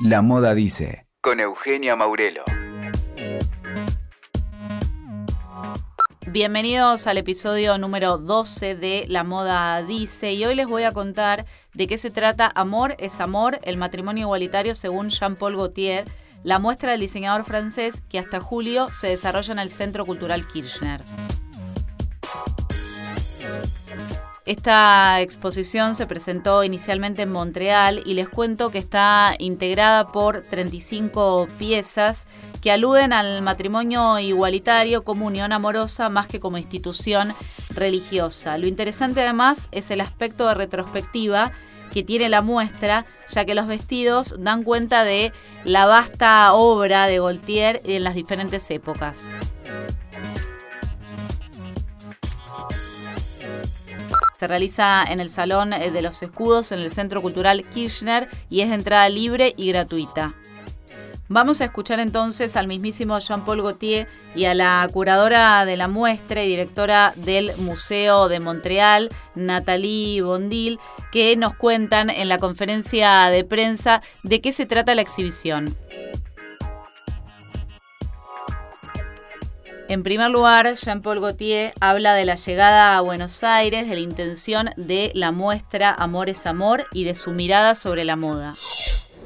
La Moda Dice, con Eugenia Maurelo. Bienvenidos al episodio número 12 de La Moda Dice y hoy les voy a contar de qué se trata Amor es Amor, el matrimonio igualitario según Jean-Paul Gaultier, la muestra del diseñador francés que hasta julio se desarrolla en el Centro Cultural Kirchner. Esta exposición se presentó inicialmente en Montreal y les cuento que está integrada por 35 piezas que aluden al matrimonio igualitario como unión amorosa más que como institución religiosa. Lo interesante además es el aspecto de retrospectiva que tiene la muestra, ya que los vestidos dan cuenta de la vasta obra de Gaultier en las diferentes épocas. Se realiza en el Salón eh, de los Escudos en el Centro Cultural Kirchner y es de entrada libre y gratuita. Vamos a escuchar entonces al mismísimo Jean-Paul Gaultier y a la curadora de la muestra y directora del Museo de Montreal, Nathalie Bondil, que nos cuentan en la conferencia de prensa de qué se trata la exhibición. En primer lugar, Jean-Paul Gaultier habla de la llegada a Buenos Aires, de la intención de la muestra Amor es Amor y de su mirada sobre la moda.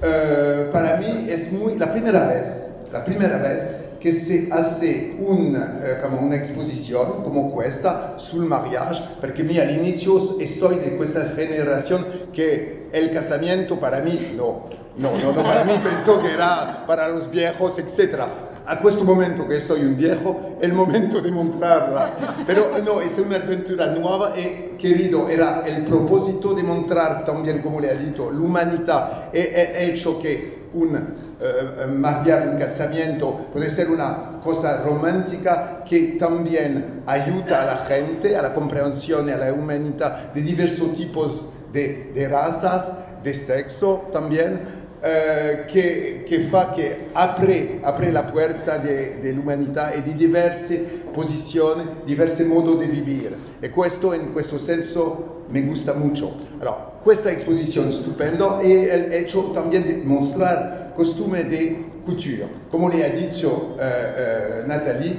Uh, para mí es muy la primera vez, la primera vez que se hace un, uh, como una exposición como esta sul mariage, porque mi al inicio estoy de esta generación que el casamiento para mí, no, no, no, no para mí pensó que era para los viejos, etc a questo momento che soy un viejo, è il momento di mostrarla. Però no, es una aventura nuova e querido, era il proposito di mostrare también, come le ha detto, l'umanità e, e, hecho che un uh, mariar, un casamiento puede ser una cosa romántica que también ayuda a la gente, a la comprensión, a la humanidad de diversos tipos de razas, de sexo también. Eh, che, che, fa che apre, apre la porta dell'umanità e di diverse posizioni, diversi modi di vivere. E questo in questo senso mi gusta molto. Allora, questa esposizione stupenda è el hecho también de mostrar costume de couture. Come le ha detto eh, eh, Nathalie,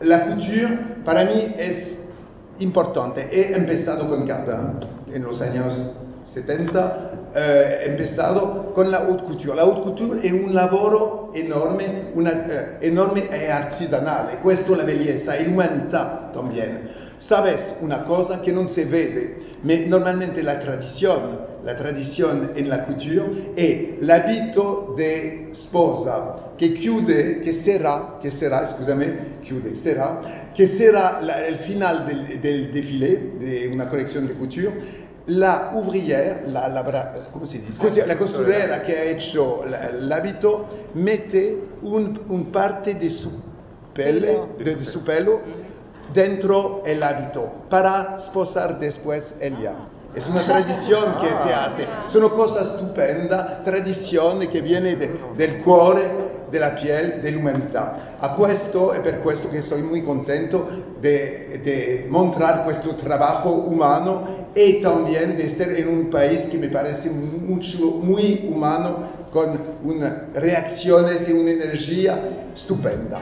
la couture para mí es importante. He empezado con Cardin en años 70 eh, empezado con la haute couture. La haute couture è un lavoro enorme, una, eh, enorme e artigianale, questo è la bellezza e l'umanità también. Sabes una cosa che non si vede, ma normalmente la tradizione, la tradizione en la couture è l'abito di sposa che chiude, che sarà, che sarà, scusami, chiude, sarà, che sarà il finale del, del défilé di una collezione di couture la ouvrière, la, la, ¿cómo se dice? la costurera que ha hecho el hábito mete un, un parte de su, pele, de, de su pelo. dentro el hábito para sposar después ella. Es una tradición que se hace, son cosas estupendas, tradición que viene de, del cuore della piel dell'umanità. A questo è per questo che sono molto contento di mostrare questo lavoro umano e también de estar en un país que me parece mucho, muy humano, con una, reacciones y una energía estupenda.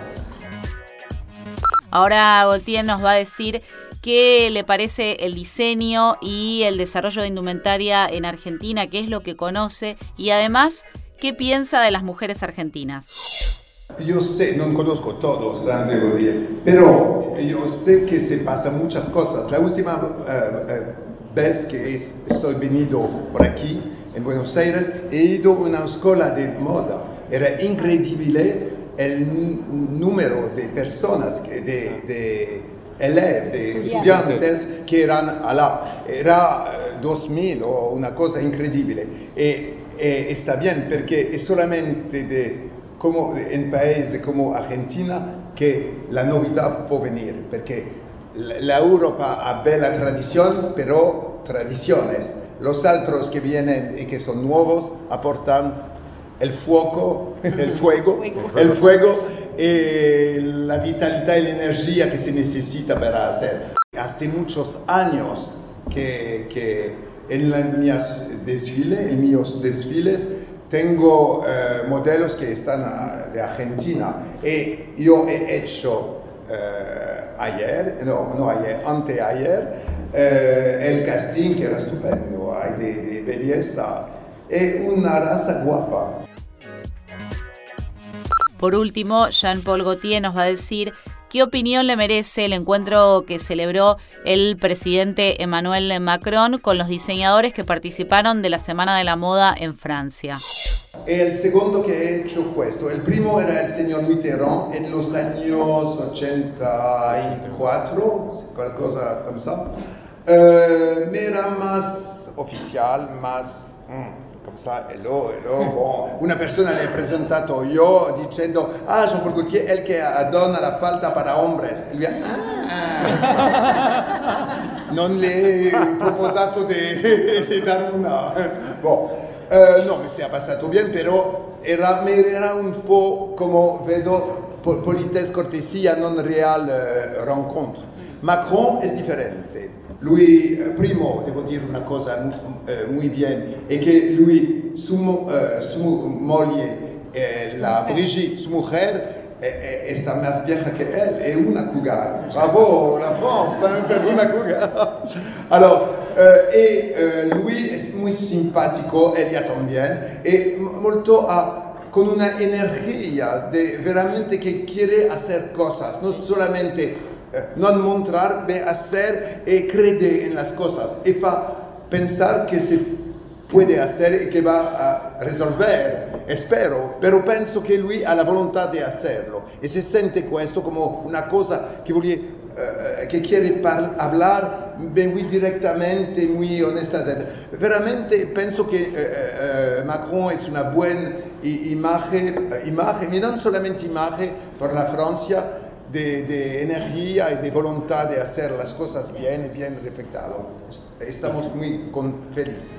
Ahora Gaultier nos va a decir qué le parece el diseño y el desarrollo de indumentaria en Argentina, qué es lo que conoce y además qué piensa de las mujeres argentinas. Yo sé, no conozco todos, ¿eh? pero yo sé que se pasan muchas cosas. La última uh, uh, vez que estoy venido por aquí, en Buenos Aires, he ido a una escuela de moda. Era increíble el número de personas, que, de, de, de estudiantes que eran allá. Era 2000 eh, o una cosa increíble. Y, y está bien, porque es solamente de, como en países como Argentina que la novedad puede venir, porque la Europa ha bella tradición, pero tradiciones. Los otros que vienen y que son nuevos aportan el fuego, el fuego, el fuego y la vitalidad y la energía que se necesita para hacer. Hace muchos años que, que en, las desfiles, en mis desfiles tengo eh, modelos que están ah, de Argentina y yo he hecho eh, ayer, no, no ayer, anteayer, eh, el casting que era estupendo, hay de, de belleza, es una raza guapa. Por último, Jean-Paul Gaultier nos va a decir qué opinión le merece el encuentro que celebró el presidente Emmanuel Macron con los diseñadores que participaron de la Semana de la Moda en Francia. El segundo que he hecho esto. El primo era el señor Mitterrand en los años 84, cosa como esa. Eh, era más oficial, más... Mm, come ça, hello, hello, bon. Una persona le he presentato io dicendo, ah, Jean-Paul Gaultier il che dona la falda para hombres. E lui, ah, non le he proposato di dare una. Bon. Uh, no, mi sia passato bien, però era, era un po' come vedo politesse, cortesia, non real uh, rencontre. Macron è differente. Lui, eh, primo, devo dire una cosa eh, muy bien, è che lui, su, uh, su moglie, eh, la Brigitte, su mujer, è, è, sta más vieja che él, è una cougar. Bravo, la France, per una cougar. Alors, eh, e eh, lui è molto simpatico, ella también, e molto a con una energía de veramente que quiere hacer cosas, no solamente eh, non mostrar, ma hacer e credere en las cosas. E fa pensare che si puede hacer e che va a resolver, spero, però penso che lui ha la volontà di hacerlo. E si sente questo come una cosa che vuole Uh, che quiere parlare muy direttamente, muy honestamente. Veramente penso che uh, uh, Macron è una buona imagen, imagen, ma non solamente imagen per la Francia, de, energía y de voluntad de hacer las cosas bien y bien reflectado. Estamos muy felices.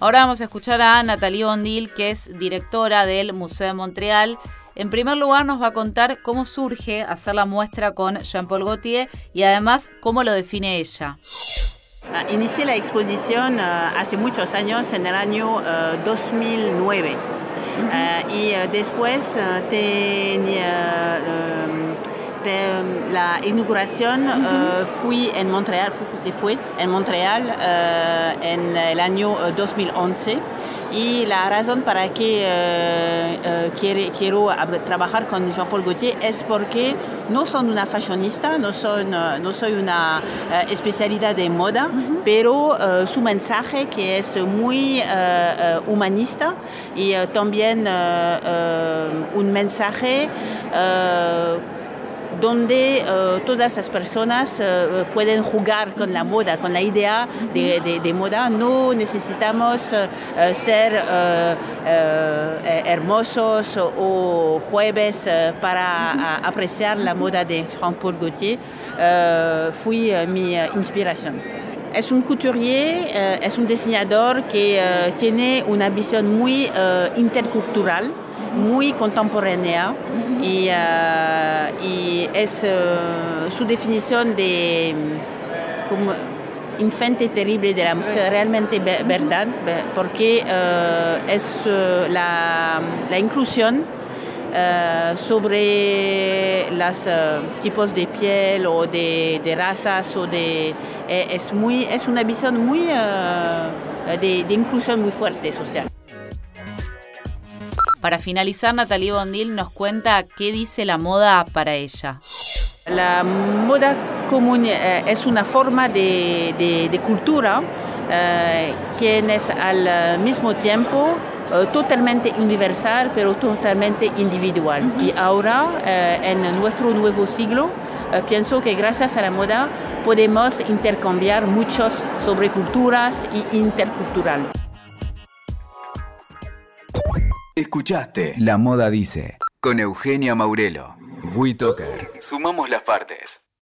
Ahora vamos a escuchar a Nathalie Bondil, que es directora del Museo de Montreal. En primer lugar nos va a contar cómo surge hacer la muestra con Jean-Paul Gaultier y además cómo lo define ella. Ah, inicié la exposición ah, hace muchos años, en el año 2009. Uh, y uh, después uh, tenía de la inauguración fui en Montreal, fui, en Montreal en el año 2011 y la razón para que quiero trabajar con Jean-Paul Gaultier es porque no soy una fashionista, no soy, no soy una especialidad de moda, pero su mensaje que es muy humanista y también un mensaje donde eh, todas las personas eh, pueden jugar con la moda, con la idea de, moda. No necesitamos eh, ser hermosos o jueves para apreciar la moda de Jean-Paul Gaultier. fue mi inspiración. Es un couturier, es un diseñador que tiene una visión muy intercultural muy contemporánea y, uh, y, es uh, su definición de como infante terrible de la música realmente verdad porque uh, es la, la, inclusión sobre los tipos de piel o de, de razas o de es muy es una visión muy de, de inclusión muy fuerte social para finalizar, Natalie Bondil nos cuenta qué dice la moda para ella. La moda común eh, es una forma de, cultura eh, que es al mismo tiempo eh, totalmente universal, pero totalmente individual. Y ahora, en nuestro nuevo siglo, pienso que gracias a la moda podemos intercambiar muchos sobre culturas y intercultural. Escuchaste La Moda Dice con Eugenia Maurelo. WeToker. Sumamos las partes.